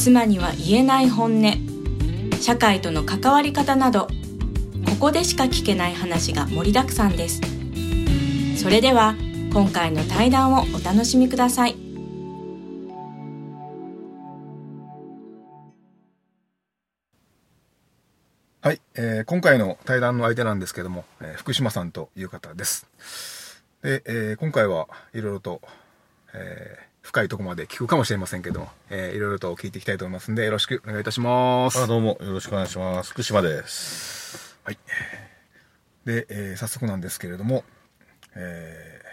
妻には言えない本音。社会との関わり方などここでしか聞けない話が盛りだくさんです。それでは今回の対談をお楽しみください。はい、えー今回の対談の相手なんですけども、えー福島さんという方です。で、えー今回はいろいろと、えー深いところまで聞くかもしれませんけども、えーいろいろと聞いていきたいと思いますんで、よろしくお願いいたします。あどうもよろしくお願いします。福島です。はい。で、えー早速なんですけれども、えー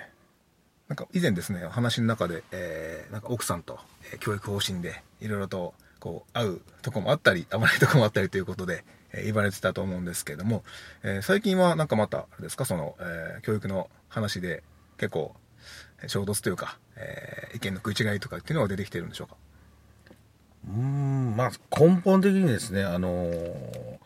なんか以前ですね、話の中で、えーなんか奥さんと、えー教育方針でいろいろとこう会うとこもあったり、会わないとこもあったりということで、えー言われてたと思うんですけれども、えー最近はなんかまた、あれですか、その、えー教育の話で結構、えー衝突というか、えー意見の食い違いとかっていうのが出てきてるんでしょうか？うーんまあ根本的にですねあのー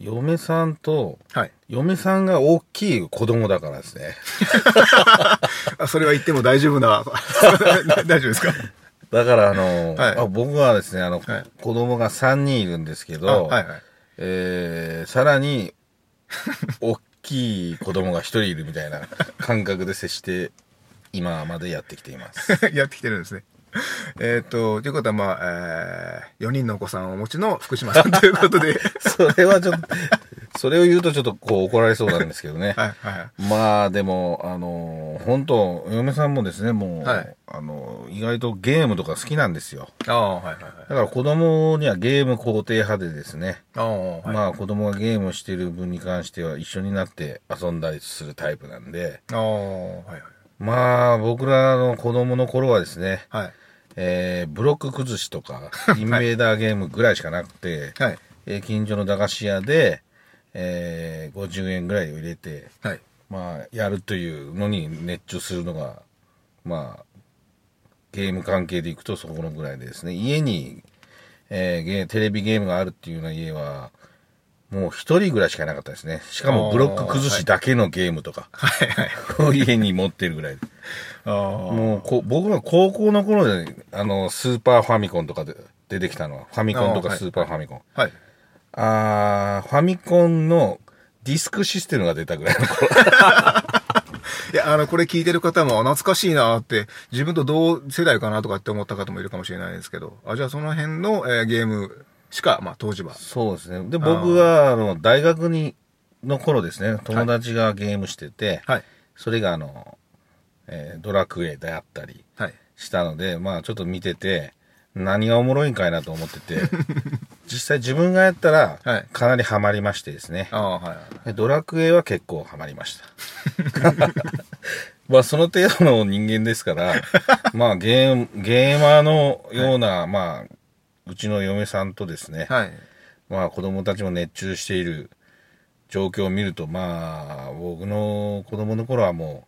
嫁さんとはい。嫁さんが大きい子供だからですね。あそれは言っても大丈夫な、大丈夫ですか？だからあのーはいあ僕はですねあの、はい子供が3人いるんですけあど、はいはい。えーさらに大きい子供が1人いるみたいな感覚で接して今までやってきています。やってきてるんですね。えっと、ということは、まあ、えー、4人のお子さんをお持ちの福島さん ということで、それはちょっと、それを言うとちょっとこう怒られそうなんですけどね。はい、はい。まあでも、あの、本当嫁さんもですね、もう、はいあの、意外とゲームとか好きなんですよ。ああ、はい、はい、はい。だから子供にはゲーム肯定派でですね、ああ、はい。まあ子供がゲームをしている分に関しては一緒になって遊んだりするタイプなんで、ああ、はい、はい。まあ僕らの子供の頃はですね、はい。えーブロック崩しとか、インベーダーゲームぐらいしかなくて、はい。えー近所の駄菓子屋で、えー50円ぐらいを入れて、はい。まあ、やるというのに熱中するのが、まあ、ゲーム関係でいくとそこのぐらいでですね、家に、えーテレビゲームがあるっていうような家は、もう一人ぐらいしかいなかったですね。しかもブロック崩しだけのゲームとか、はい、はい。家に持ってるぐらいで。ああ、もうこ、僕が高校の頃で、あの、スーパーファミコンとかで出てきたのは、ファミコンとかスーパーファミコン。はい。あー、ファミコンのディスクシステムが出たぐらいの頃。いや、あの、これ聞いてる方も懐かしいなって、自分と同世代かなとかって思った方もいるかもしれないですけど、あ、じゃあその辺の、えーゲームしか、まあ当時は。そうですね。で、僕は、あの、大学に、の頃ですね、友達がゲームしてて、はい。それが、あの、えードラクエであったりはい。したので、まあ、ちょっと見てて、何がおもろいんかいなと思ってて、実際自分がやったらはい、かなりハマりましてですね。ああ、はいドラクエは結構ハマりました。まあ、その程度の人間ですから、まあ、ゲーム、ゲーマーのような、まあ、うちの嫁さんとですね、はい。まあ子供たちも熱中している状況を見ると、まあ僕の子供の頃はも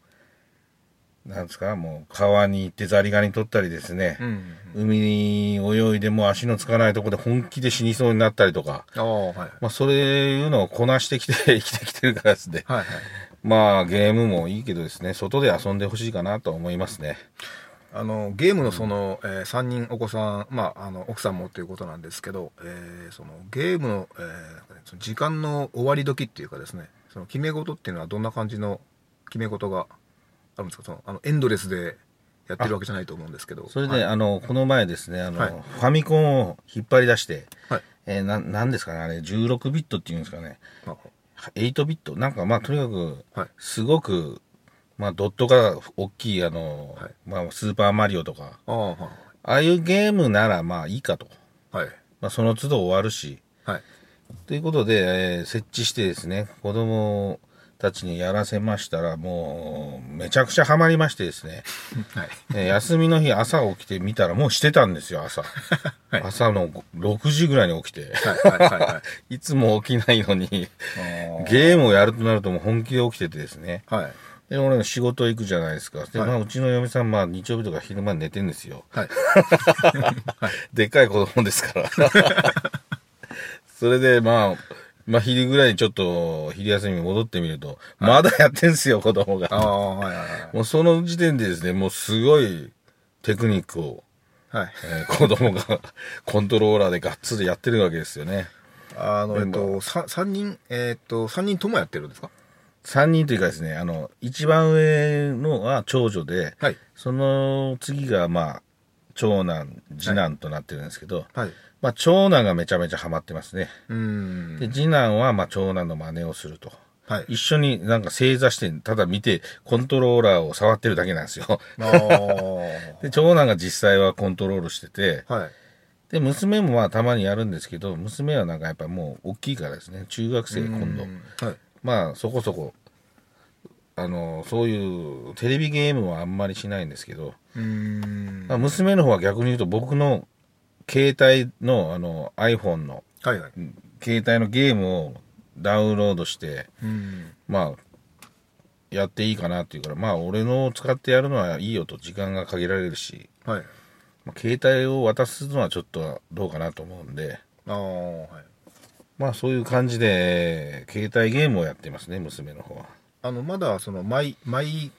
う、なんですか、もう川に行ってザリガニ取ったりですね、うん。海に泳いでもう足のつかないところで本気で死にそうになったりとか、はい。まあそういうのをこなしてきて 生きてきてるからですね。はいはい。まあゲームもいいけどですね、外で遊んでほしいかなと思いますね。あの、ゲームのその、えー、3人お子さん、まあ、あの、奥さんもということなんですけど、えーその、ゲームの、えーその時間の終わり時っていうかですね、その、決め事っていうのはどんな感じの決め事があるんですか？その、あの、エンドレスでやってるわけじゃないと思うんですけど。それで、はい。あの、この前ですね、あの、はい。ファミコンを引っ張り出して、はい。えーな、なんですかね、あれ、16ビットっていうんですかね。あ。8ビット？なんかまあとにかくはい。すごく、まあドットが大きいあの、はいまあスーパーマリオとかああ、はい。ああいうゲームならまあいいかと、はい。まあ、その都度終わるしはい。ということで、えー設置してですね子供たちにやらせましたら、もう、めちゃくちゃハマりましてですね。はい。え休みの日朝起きてみたらもうしてたんですよ、朝。はい朝の6時ぐらいに起きて。はいはいはいはい。いつも起きないのに、ゲームをやるとなるともう本気で起きててですね。はい。で、俺の仕事行くじゃないですか。で、はいまあ、うちの嫁さん、まあ、日曜日とか昼間に寝てんですよ。はい。でっかい子供ですから。それで、まあ、まあ、昼ぐらいにちょっと、昼休みに戻ってみると、まだやってんすよ、子供が。ああ、はいはいはい。もうその時点でですね、もうすごいテクニックを、はい。えー子供がコントローラーでがっつりやってるわけですよね。あの、えっでと、さ三人、えっと、三人ともやってるんですか？3人というかですね、あの、一番上のは長女で、はい。その次がまあ、長男、次男となってるんですけど、はい。まあ、長男がめちゃめちゃハマってますね。で、次男はまあ、長男の真似をすると。はい。一緒になんか正座して、ただ見て、コントローラーを触ってるだけなんですよ。で、長男が実際はコントロールしてて、はい。で、娘もまあたまにやるんですけど、娘はなんかやっぱもう大きいからですね、中学生今度。度。はい。まあそこそこ、あの、そういうテレビゲームはあんまりしないんですけど。まあ、娘の方は逆に言うと僕の携帯のあの iPhone のはいはい。携帯のゲームをダウンロードして、うん。まあ、やっていいかなっていうから、まあ俺のを使ってやるのはいいよと時間が限られるし、はい。まあ、携帯を渡すのはちょっとどうかなと思うんで、ああ、はい。まあそういう感じで、携帯ゲームをやってますね、娘の方は。あの、まだ、その、マイ、マイ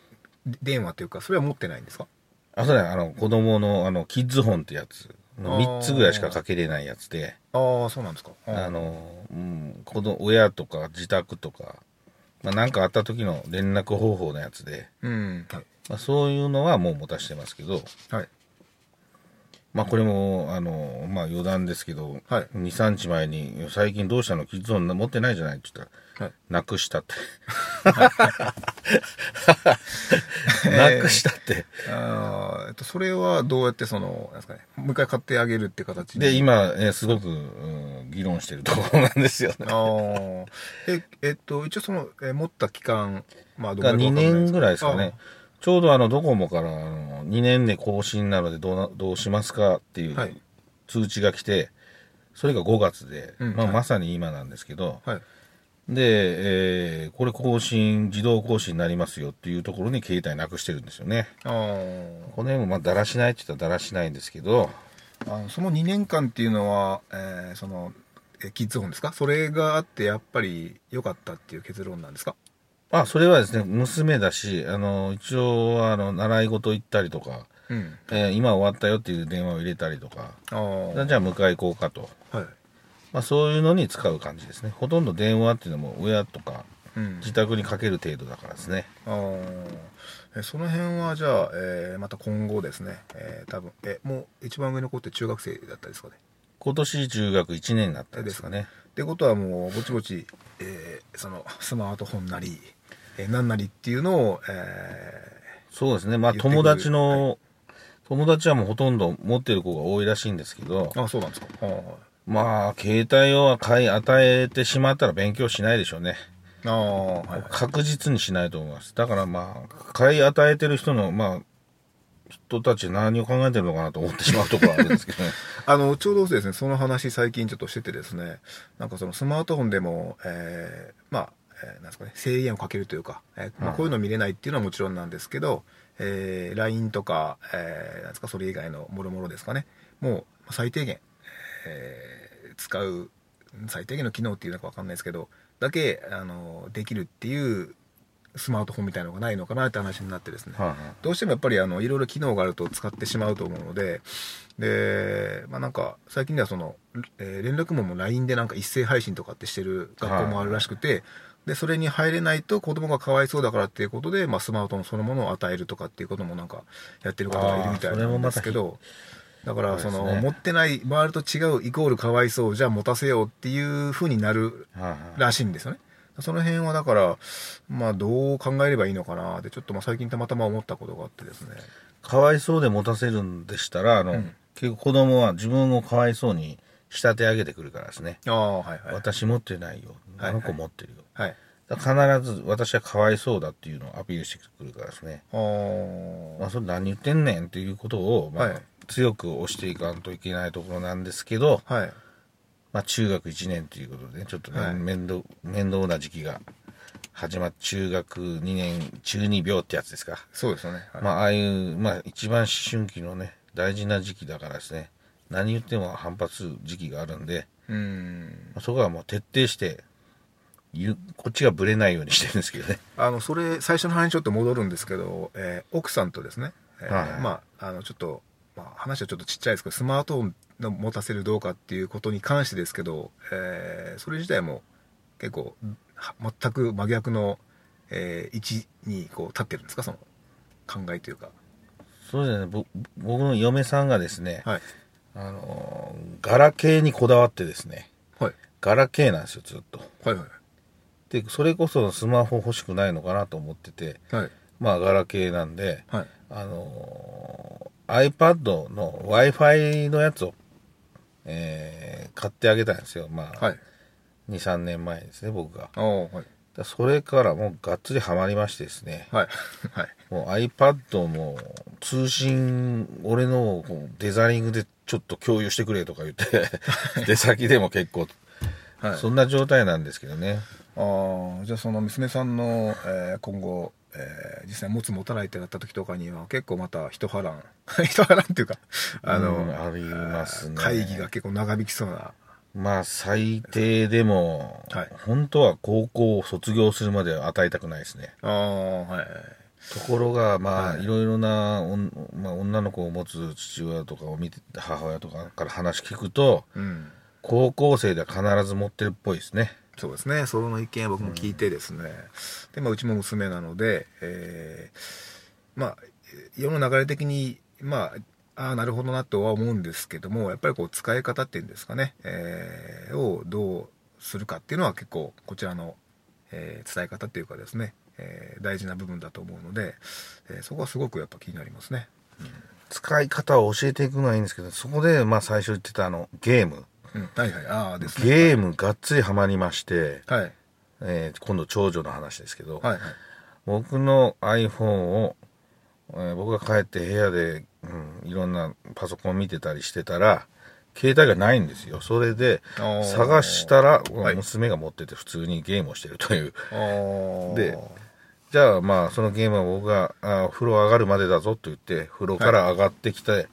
電話というか、それは持ってないんですか？あ、そうだよ、あの、子供の、あの、キッズホンってやつ。3つぐらいしかかけれないやつで、ああ、そうなんですか。あの、うん、子供、親とか自宅とか、まあなんかあった時の連絡方法のやつで、うん。はい。まあそういうのはもう持たしてますけど、はい。まあこれも、あの、まあ余談ですけど、はい2、3日前に、最近どうしたの？キッズホン持ってないじゃないって言ったら、はい。なくしたって。なくしたって。ああ、えっと、それはどうやってその、なんですかね、もう一回買ってあげるって形で、今、えーすごく、うん議論してるところなんですよね。ああ。え、えっと、一応その、え持った期間、まあ、どが2れかわかんない年ぐらいですかね。ちょうどあの、ドコモから、あの、2年で更新なのでどうな、どうしますかっていうはい通知が来て、それが5月で、まあ、うんはいまさに今なんですけど、あ。はい。で、えーこれ更新、自動更新になりますよっていうところに携帯なくしてるんですよね。あーこの辺もまあ、だらしないって言ったらだらしないんですけど、あの。その2年間っていうのは、えーその、えキッズホンですか？それがあって、やっぱり良かったっていう結論なんですか？あ、それはですね、娘だし、あの、一応、あの、習い事行ったりとか、うん。えー今終わったよっていう電話を入れたりとか、ああ。じゃあ迎え行こうかと。はい。まあそういうのに使う感じですね。ほとんど電話っていうのも親とかうん。自宅にかける程度だからですね。あーえその辺はじゃあ、えーまた今後ですね、えー多分えもう一番上の子って中学生だったですかね今年中学1年になったんですかね。ってことはもうぼちぼち、えーそのスマートフォンなり、えーなりっていうのを、えそうですね。まあ友達の、友達はもうほとんど持ってる子が多いらしいんですけど、ーあそうなんですかはまあ携帯を買い与えてしまったら勉強しないでしょうね。あはいはい確実にしないと思います。だからまあ、買い与えてる人の、まあ、人たち何を考えてるのかなと思ってしまうところはあるんですけどね。あのちょうどですねその話最近ちょっとしててですねなんかそのスマートフォンでも、えーまあ、えーなんですかね制限をかけるというか、えーまあ、はい。こういうの見れないっていうのはもちろんなんですけど、えー LINE とか、えーなんですかそれ以外のもろもろですかね。もう最低限、えー使う最低限の機能っていうのか分かんないですけどだけあのできるっていうスマートフォンみたいなのがないのかなって話になってですね、はいはい。どうしてもやっぱりあのいろいろ機能があると使ってしまうと思うので、で、まあなんか最近ではその、えー連絡網も LINE でなんか一斉配信とかってしてる学校もあるらしくて、で、それに入れないと子供がかわいそうだからっていうことで、まあスマートフォンそのものを与えるとかっていうこともなんかやってる方がいるみたいなんですけど、だからその、持ってない、周りと違うイコールかわいそう、じゃあ持たせようっていう風になるらしいんですよね。その辺はだから、まあどう考えればいいのかなって、ちょっとまあ最近たまたま思ったことがあってですね。かわいそうで持たせるんでしたら、あの、うん結構子供は自分をかわいそうに仕立て上げてくるからですね。ああ、はいはい。私持ってないよ。はいあの子持ってるよ。はい。だから必ず私はかわいそうだっていうのをアピールしてくるからですね。まあ、それ何言ってんねんっていうことを、まあはい強く押していかんといけないところなんですけど、はい。まあ、中学1年ということで、ちょっとね、はい面倒、面倒な時期が始まって、中学2年、中二病ってやつですか。そうですよね。はいまあ、ああいう、まあ、一番思春期のね、大事な時期だからですね、何言っても反発する時期があるんで、うん。まあそこはもう徹底して、ゆこっちがブレないようにしてるんですけどね。あの、それ、最初の話にちょっと戻るんですけど、えー奥さんとですね、えーはいはいまあ、あの、ちょっと、まあ、話はちょっとちっちゃいですけど、スマートフォンの持たせるどうかっていうことに関してですけど、えーそれ自体も結構、は全く真逆の、えー位置にこう立ってるんですか、その考えというか。そうですね、ぼ僕の嫁さんがですね、はい。あのーガラケーにこだわってですね、はい。ガラケーなんですよ、ずっと。はいはい。で、それこそスマホ欲しくないのかなと思ってて、はい。まあ、ガラケーなんで、はい。あのー iPad の Wi-Fi のやつを、えー買ってあげたんですよ。まあ、はい。2、3年前ですね、僕が。はい。だそれからもうがっつりハマりましてですね、はい。はい。もう iPad も通信、俺のデザイングでちょっと共有してくれとか言って、出先でも結構、はい。そんな状態なんですけどね。ああじゃあその娘さんの、えー今後、えー実際持つ持たないってなった時とかには結構また一波乱 一波乱っていうかあの、うんありますね。会議が結構長引きそうな。まあ最低でも、はい。本当は高校を卒業するまでは与えたくないですね。ああはいところが、まあ、はい。いろいろな、おんまあ、女の子を持つ父親とかを見て、母親とかから話聞くと、うん。高校生では必ず持ってるっぽいですね。そうですね。その意見は僕も聞いてですね、で、まあ、うちも娘なので、えーまあ世の流れ的にまあああなるほどなとは思うんですけどもやっぱりこう使い方っていうんですかね、えーをどうするかっていうのは結構こちらの、えー伝え方っていうかですね、えー大事な部分だと思うので、えーそこはすごくやっぱ気になりますね。使い方を教えていくのはいいんですけど、そこで、まあ最初言ってたあの、ゲーム。うん、はいはいああですね。ゲームがっつりハマりまして、はいえー今度長女の話ですけど、はいはい僕の iPhone を、えー僕が帰って部屋で、うん、いろんなパソコン見てたりしてたら、携帯がないんですよ。それで、探したら、はい娘が持ってて普通にゲームをしてるという。でじゃあまあ、そのゲームは僕が、あ風呂上がるまでだぞと言って、風呂から上がってきて、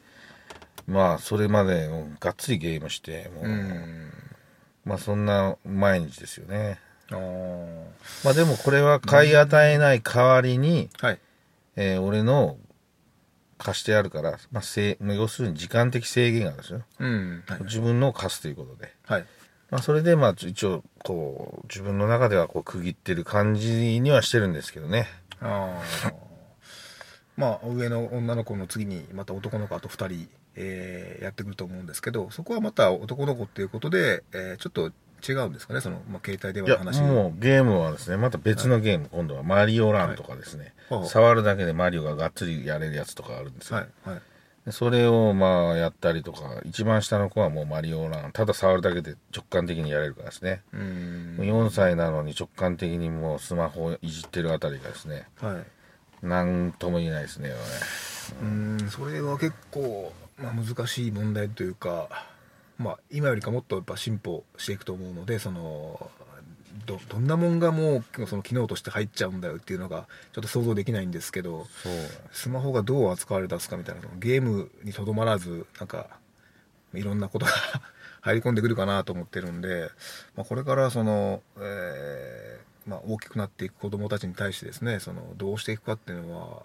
まあ、それまでがっつりゲームして、もう、うん。まあそんな毎日ですよね。まあでもこれは買い与えない代わりに、はい。えー俺の貸してあるから、まあ、せ要するに時間的制限があるんですよ。うん。はい。自分のを貸すということで。はいまあそれでまあ一応、こう、自分の中ではこう区切ってる感じにはしてるんですけどね。ああまあ上の女の子の次にまた男の子あと2人、えーやってくると思うんですけどそこはまた男の子っていうことで、えーちょっと違うんですかね？その、まあ、携帯電話の話。もうゲームはですね、また別のゲーム、今度はマリオランとかですね、はい。触るだけでマリオががっつりやれるやつとかあるんですよ。はい。はい。でそれをまあやったりとか、一番下の子はもうマリオラン、ただ触るだけで直感的にやれるからですね。うーん。もう4歳なのに直感的にもうスマホをいじってるあたりがですね、はい。なんとも言えないですね。うーん。それは結構、まあ、難しい問題というか、まあ、今よりかもっとやっぱ進歩していくと思うのでそのどどんなもんがもうその機能として入っちゃうんだよっていうのがちょっと想像できないんですけど。スマホがどう扱われ出すかみたいなのゲームにとどまらずなんかいろんなことが入り込んでくるかなと思ってるんで、まあ、これからその、えーまあ、大きくなっていく子どもたちに対してですねそのどうしていくかっていうのは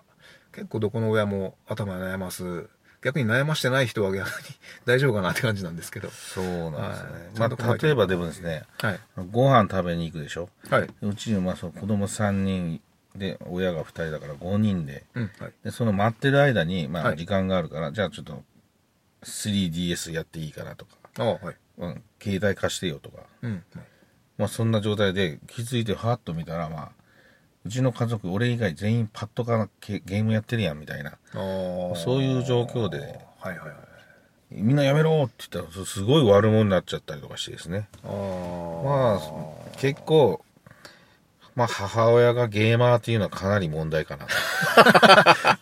結構どこの親も頭悩ます逆に悩ましてない人は逆に 大丈夫かなって感じなんですけど。そうなんですよはい。まあ、例えばでもですね、はい。ご飯食べに行くでしょ？はい。でうちにまあその子供3人で、親が2人だから5人で、うんはい。で、その待ってる間に、まはい。あ時間があるから、じゃあちょっと 3DS やっていいかなとか、はい。うん、携帯貸してよとか、うんはい。まあそんな状態で気づいてはっと見たら、まあ、うちの家族、俺以外全員パッドかなゲゲームやってるやんみたいな。そういう状況ではいはいはいみんなやめろって言ったら、すごい悪者になっちゃったりとかしてですね。ああまあ、結構、まあ、母親がゲーマーっていうのはかなり問題かなと。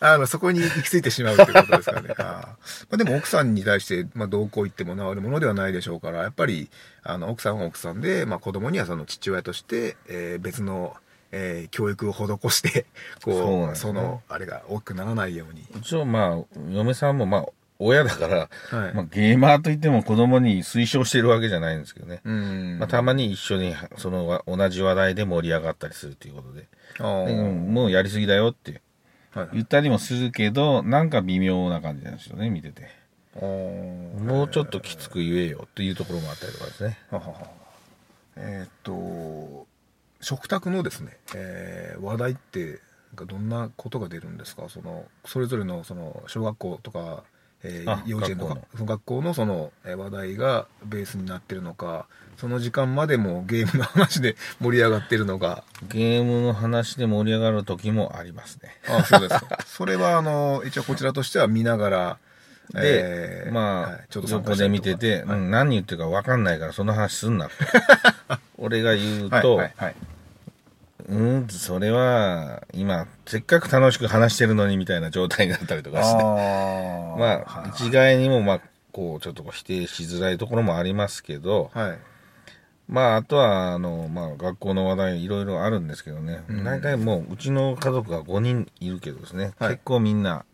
あの、そこに行き着いてしまうってことですかね。あーまあ、でも奥さんに対して、まあ、どうこう言っても治るものではないでしょうから、やっぱり、あの、奥さんは奥さんで、まあ、子供にはその父親として、えー別の、えー教育を施して、こう、ですねその、あれが大きくならないように。一応まあ、嫁さんもまあ、親だから、はいまあ、ゲーマーといっても子供に推奨してるわけじゃないんですけどね。うん。まあ、たまに一緒にそのわ同じ話題で盛り上がったりするということで、あーうんもうやりすぎだよってはい言ったりもするけど、なんか微妙な感じなんですよね、見てて。もうちょっときつく言えよっていうところもあったりとかですね。はははえーっと食卓のですね、えー話題ってどんなことが出るんですか？そのそれぞれのその小学校とか、えーあ幼稚園とか学校その学校のそのえー話題がベースになってるのかその時間までもゲームの話で 盛り上がってるのか。ゲームの話で盛り上がる時もありますね。あそうですか。それはあの一応こちらとしては見ながらで、えーまあ、はいちょっと横で見てて、はい。うん、何言ってるか分かんないからその話すんな。俺が言うはいと、はいはい。うん、それは、今、せっかく楽しく話してるのにみたいな状態になったりとかして、あまあ、一概にも、まあ、こう、ちょっと否定しづらいところもありますけど、はい。まあ、あとは、あの、まあ、学校の話題いろいろあるんですけどね、うん。大体もう、うちの家族が5人いるけどですね、はい。結構みんな、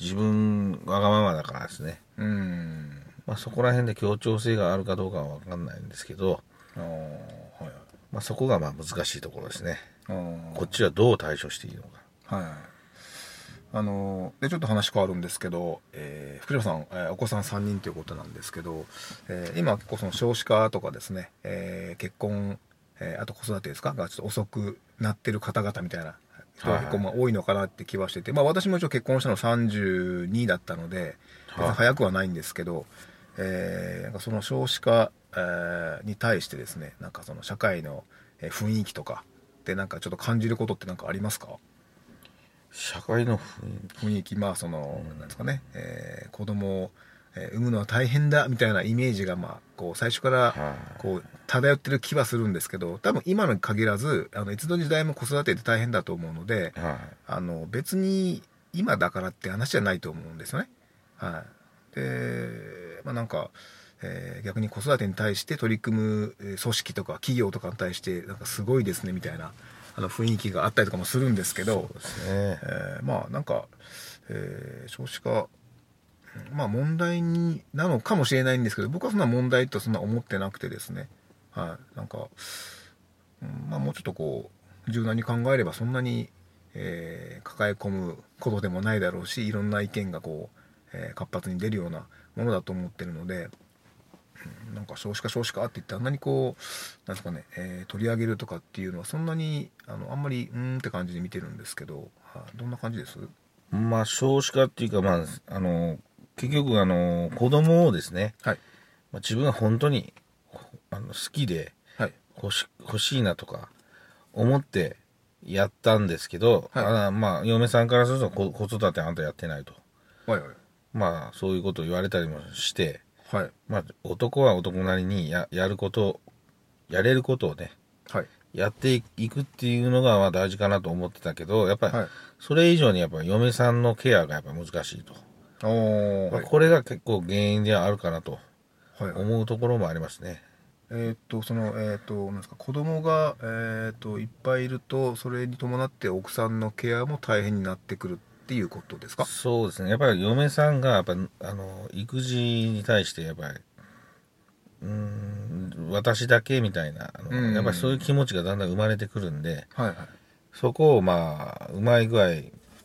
自分、わがままだからですね、うんまあ、そこら辺で協調性があるかどうかはわかんないんですけど、あーはいまあ、そこがまあ難しいところですね。こっちはどう対処していいのか。はい。あのでちょっと話変わるんですけど、えー福島さん、えーお子さん3人ということなんですけど、えー今結構その少子化とかですね、えー結婚、えーあと子育てですか？がちょっと遅くなってる方々みたいな人が結構まあ多いのかなって気はしてて、まあ私も一応結婚したの32だったので、別に早くはないんですけど、えーなんかその少子化、えーに対してですね、なんかその社会のえー雰囲気とかでなんかちょっと感じることってなんかありますか？社会の雰囲気。まあその、なんですかね、えー子供を、えー産むのは大変だみたいなイメージがまあこう最初からはいこう漂ってる気はするんですけど多分今のに限らずあのいつの時代も子育てって大変だと思うので気。はい。あの別に今だからって話じゃないと思うんですよね。はい、でまあなんか、えー逆に子育てに対して取り組むえー組織とか企業とかに対してなんかすごいですねみたいなあの雰囲気があったりとかもするんですけどね。えーまあなんか、えー少子化まあ問題になのかもしれないんですけど僕はそんな問題とそんな思ってなくてですね。はい。なんか、まあもうちょっとこう柔軟に考えればそんなに、えー抱え込むことでもないだろうしいろんな意見がこう、えー活発に出るようなものだと思ってるので、なんか少子化少子化って言ってあんなにこうなんですかね、えー取り上げるとかっていうのはそんなにあのあんまりうーんって感じで見てるんですけど、はい。どんな感じです？まあ少子化っていうか、まあ、あの、結局、あの、子供をですね、はい。まあ、自分が本当にあの好きではい。欲し欲しいなとか思ってやったんですけど、はい。あまあ、嫁さんからすると子子育てあんたやってないと。はいはい。まあ、そういうことを言われたりもして、はい。まあ、男は男なりにややること、やれることをね、はい。やっていくっていうのがまあ大事かなと思ってたけど、やっぱりはい。それ以上にやっぱり嫁さんのケアがやっぱ難しいと。まあこれが結構原因ではあるかなと思うところもありますね。えーっとそのえーっとなんですか子供がえーっといっぱいいるとそれに伴って奥さんのケアも大変になってくるっていうことですか？そうですね。やっぱり嫁さんがやっぱあの育児に対してやっぱりうーん私だけみたいなあの、うんやっぱりそういう気持ちがだんだん生まれてくるんで、はいはいそこをまあうまい具合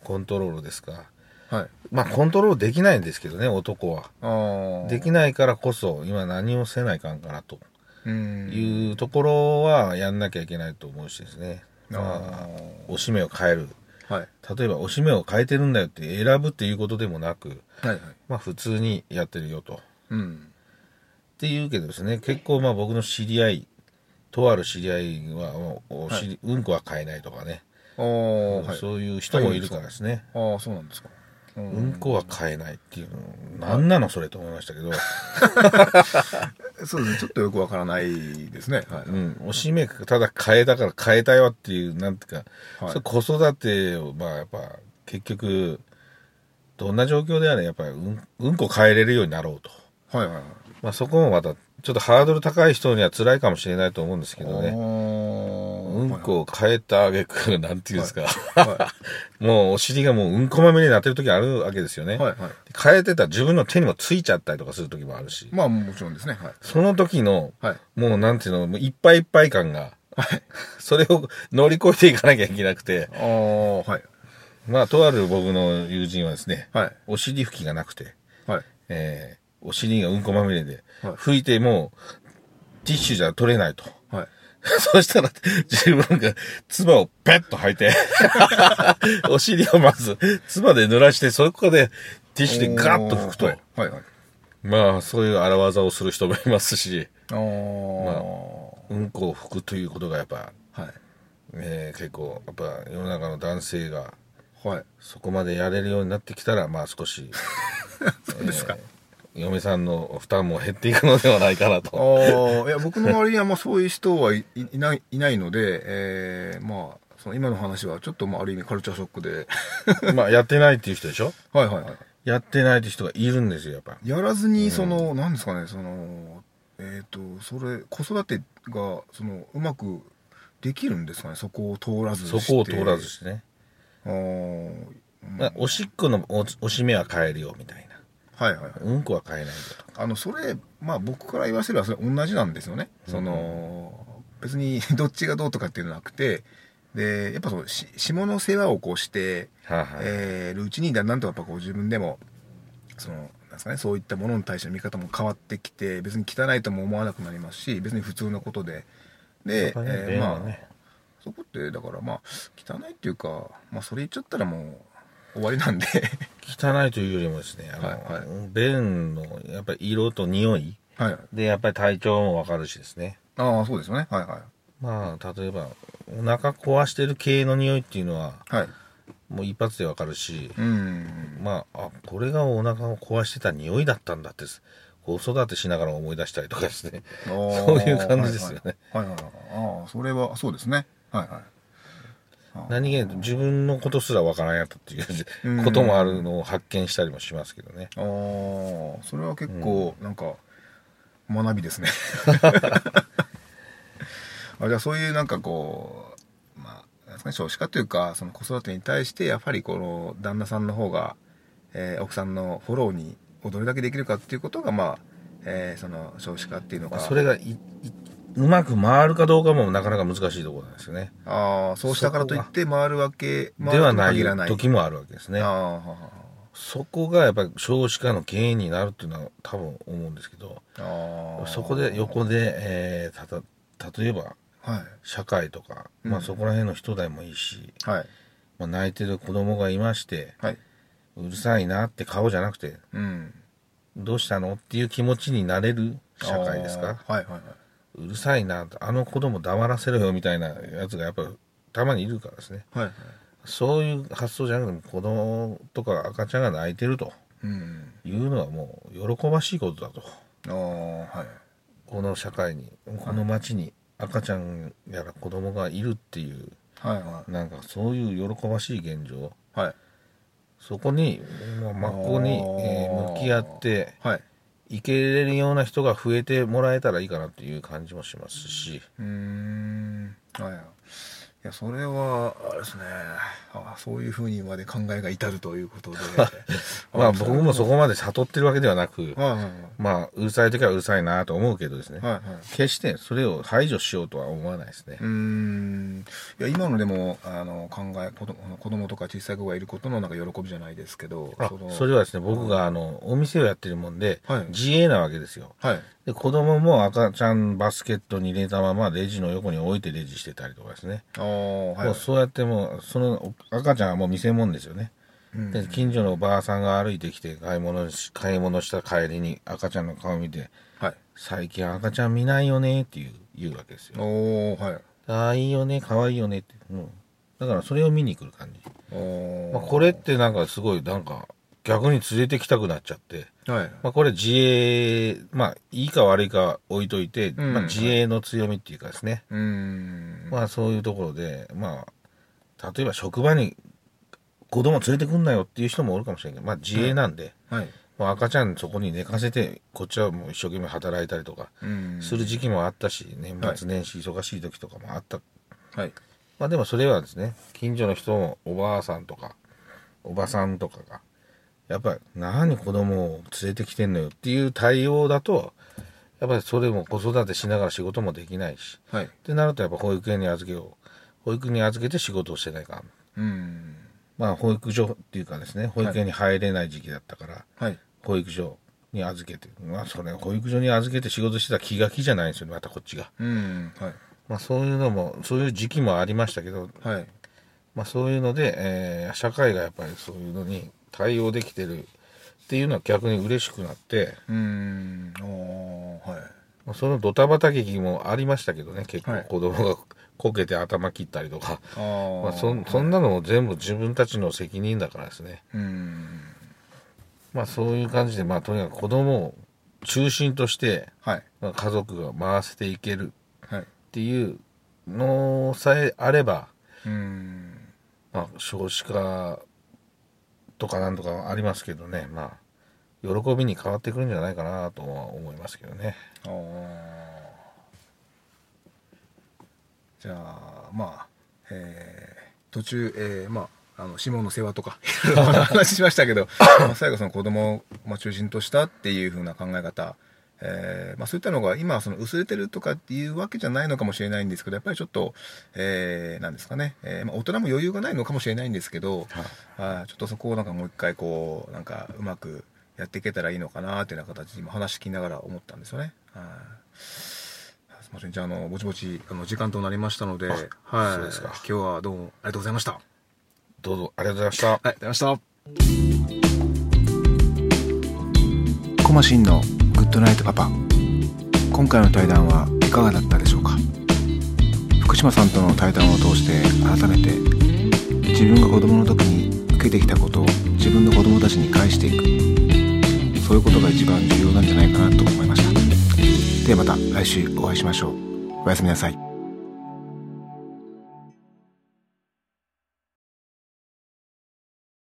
コントロールですか。はい。まあコントロールできないんですけどね男は。できないからこそ今何をせないかんかなと。うん。いうところはやんなきゃいけないと思うしですね。まああおしめを変える。ーはい。例えばおしめを変えてるんだよって選ぶっていうことでもなく、はいはい。まあ普通にやってるよと。っうん。ていうけどですね、結構まあ僕の知り合い、とある知り合いは、おおしりうんこは買えないとかね、ああはい。そういう人もいるからですね。ああそうなんですかうん。こは買えないっていうの、なん。なのそれと思いましたけど、そうですねちょっとよくわからないですねはい、うん、おしめただ変えたから変えたよっていうなん。ていうか、はい子育てをまあやっぱ結局どん。な状況であれやっぱりうん。うん。こ変えれるようになろうと、はいはいはいまあ、そこもまたちょっとハードル高い人には辛いかもしれないと思うんですけどね。ねうんこを変えたあげくなんていうんですか、は もうお尻がもううんこまみれになってる時あるわけですよね、いはいはい。変えてたら自分の手にもついちゃったりとかする時もあるし、まあもちろんですね。はい。その時のはい。もうなんていうのもういっぱいいっぱい感が、それを乗り越えていかなきゃいけなくて。まあとある僕の友人はですねはい。お尻拭きがなくて、はい。えーお尻がうんこまみれで、はい拭いてもうティッシュじゃ取れないと。はい。そしたら、自分が、唾をペッと吐いて、お尻をまず、唾で濡らして、そこで、ティッシュでガッと拭くと、はい。はいはい。まあ、そういう荒技をする人もいますし、ああうんこを拭くということがやっぱ、はい。えー結構、やっぱ世の中の男性が、はい。そこまでやれるようになってきたら、まあ少し、そうですか、えー嫁さんの負担も減っていくのではないかなと。ああいや僕の周りにはまあそういう人はい ないいないので、えー、まあその今の話はちょっとまあある意味カルチャーショックで まあ、やってないっていう人でしょ？はいはいはいやってないって人がいるんですよ、やっぱ。やらずにその、なんですかねそのえっ、とそれ子育てがそのうまくできるんですかね？そこを通らずしてそこを通らずしてね。あーまあおしっこのおおしめは変えるよ、みたいな。はいはいはい。うんこは変えないよと。あのそれまあ僕から言わせればそれ同じなんですよね、その別に どっちがどうとかっていうのはなくて。でやっぱそのし下の世話をこうして、はいはい。えーるうちにだんだんとやっぱこう自分でもそのなんですかねそういったものに対しての見方も変わってきて別に汚いとも思わなくなりますし別に普通のことで。で、ねえーまあね。そこってだからまあ汚いっていうかまあそれ言っちゃったらもう終わりなんで汚いというよりもですね、あの、はいはい便の、やっぱり色と匂いはいで、やっぱり体調もわかるしですね。ああそうですよねはいはいまあ、例えば、お腹壊してる系の匂いっていうのは、はいもう一発でわかるし、うんまあ、あ、これがお腹を壊してた匂いだったんだって、子育てしながら思い出したりとかですね。そそういう感じですよね。はいはいはい。ああ、それは、そうですね。はいはい。何気に自分のことすらわからんやったっていううんこともあるのを発見したりもしますけどね。ああ、それは結構、なんか、学びですね。あじゃあそういうなんかこう、まあ、少子化というか、その子育てに対して、やっぱりこの旦那さんの方が、えー奥さんのフォローにどれだけできるかっていうことが、まあ、えーその少子化っていうのまが、あそれがうまく回るかどうかもなかなか難しいところなんですよね。ああ、そうしたからといって回るわけ、ではない。時もあるわけですねそこがやっぱり少子化の原因になるっていうのは多分思うんですけど。そこで横で、えーたた例えばはい。社会とか、うんまあそこら辺の人でもいいし、はい。まあ、泣いてる子供がいまして、はい。うるさいなって顔じゃなくて、うん。どうしたのっていう気持ちになれる社会ですかはいはいはうるさいなあの子供黙らせろよみたいなやつがやっぱたまにいるからですねい。はいはい。そういう発想じゃなくて子供とか赤ちゃんが泣いてるとうん。いうのはもう喜ばしいことだとああ、はい。この社会にこの町に赤ちゃんやら子供がいるっていうはいはなんかそういう喜ばしい現状い。はい。そこに、まあ、真っ向に、えー向き合ってはい。行けれるような人が増えてもらえたらいいかなっていう感じもしますしうーん。はい。いや、それは、あれですね。あそういうふうにまで考えが至るということで。まあ僕もそこまで悟ってるわけではなくはいはいまあうるさい時はうるさいなと思うけどですね、はい。はいはい。決してそれを排除しようとは思わないですねうー。んいや今のでもあの考え子供子供とか小さい子がいることのなんか喜びじゃないですけどそれはですね僕があのお店をやってるもんで、はい自営なわけですよはいで子供も赤ちゃんバスケットに入れたままレジの横に置いてレジしてたりとかですね、はいそうやってもうその赤ちゃんはもう見せ物ですよね、うん。で近所のおばあさんが歩いてきて買い物し買い物した帰りに赤ちゃんの顔見てはい。最近赤ちゃん見ないよねっていう言うわけですよ。おおはい。ああいいよね可愛いよねって、うん、だからそれを見に来る感じ。まあ、これってなんかすごいなんか逆に連れてきたくなっちゃって、はい。まあ、これ自衛、まあ、いいか悪いか置いといて、うんまあ、自衛の強みっていうかですね、うーん。まあ、そういうところで、まあ、例えば職場に子供連れてくんなよっていう人もおるかもしれないけど、まあ、自衛なんで、はい。まあ、赤ちゃんそこに寝かせて、こっちはもう一生懸命働いたりとか、うんする時期もあったし、年末年始忙しい時とかもあった。はい。まあでもそれはですね、近所の人もおばあさんとか、おばさんとかが、やっぱり何子供を連れてきてんのよっていう対応だと、やっぱりそれも子育てしながら仕事もできないし、はい。ってなるとやっぱ保育園に預けよう。保育に預けて仕事をしてないかん。うん。まあ保育所っていうかですね、保育園に入れない時期だったから、はい。保育所に預けて、まあそれ、保育所に預けて仕事してた気が気じゃないんですよね、またこっちが。うん。はい。まあそういうのも、そういう時期もありましたけど、はい。まあそういうので、えー社会がやっぱりそういうのに対応できてるっていうのは逆に嬉しくなって、うーん。はい。まあそのドタバタ劇もありましたけどね、結はい構子供がこけて頭切ったりとか、あーまあそんそんなのも全部自分たちの責任だからですね。うーん。まあそういう感じで、まあとにかく子供を中心として、はい。まあ家族が回せていけるはい。っていうのさえあれば、うーん。まあ、少子化とかなんとかありますけどね、まあ、喜びに変わってくるんじゃないかなとは思いますけどね。じゃあまあえー途中、えーまああの下の世話とか 話しましたけどまあ最後その子供を、中心としたっていうふうな考え方えーまあ、そういったのが今はその薄れてるとかっていうわけじゃないのかもしれないんですけどやっぱりちょっと、えーなんですかね、えーまあ、大人も余裕がないのかもしれないんですけど、はい、ちょっとそこをなんかもう一回こうなんかうまくやっていけたらいいのかなっていうような形で今話聞きながら思ったんですよね。はい。すみません。じゃあ、あの、ぼちぼち、あの、時間となりましたので、あはい。今日はどうもありがとうございました。どうぞありがとうございました。はい、ありがとうございました。コマシンのグッドナイトパパ。今回の対談はいかがだったでしょうか？福島さんとの対談を通して改めて自分が子供の時に受けてきたことを自分の子供たちに返していく。そういうことが一番重要なんじゃないかなと思いました。ではまた来週お会いしましょう。おやすみなさい。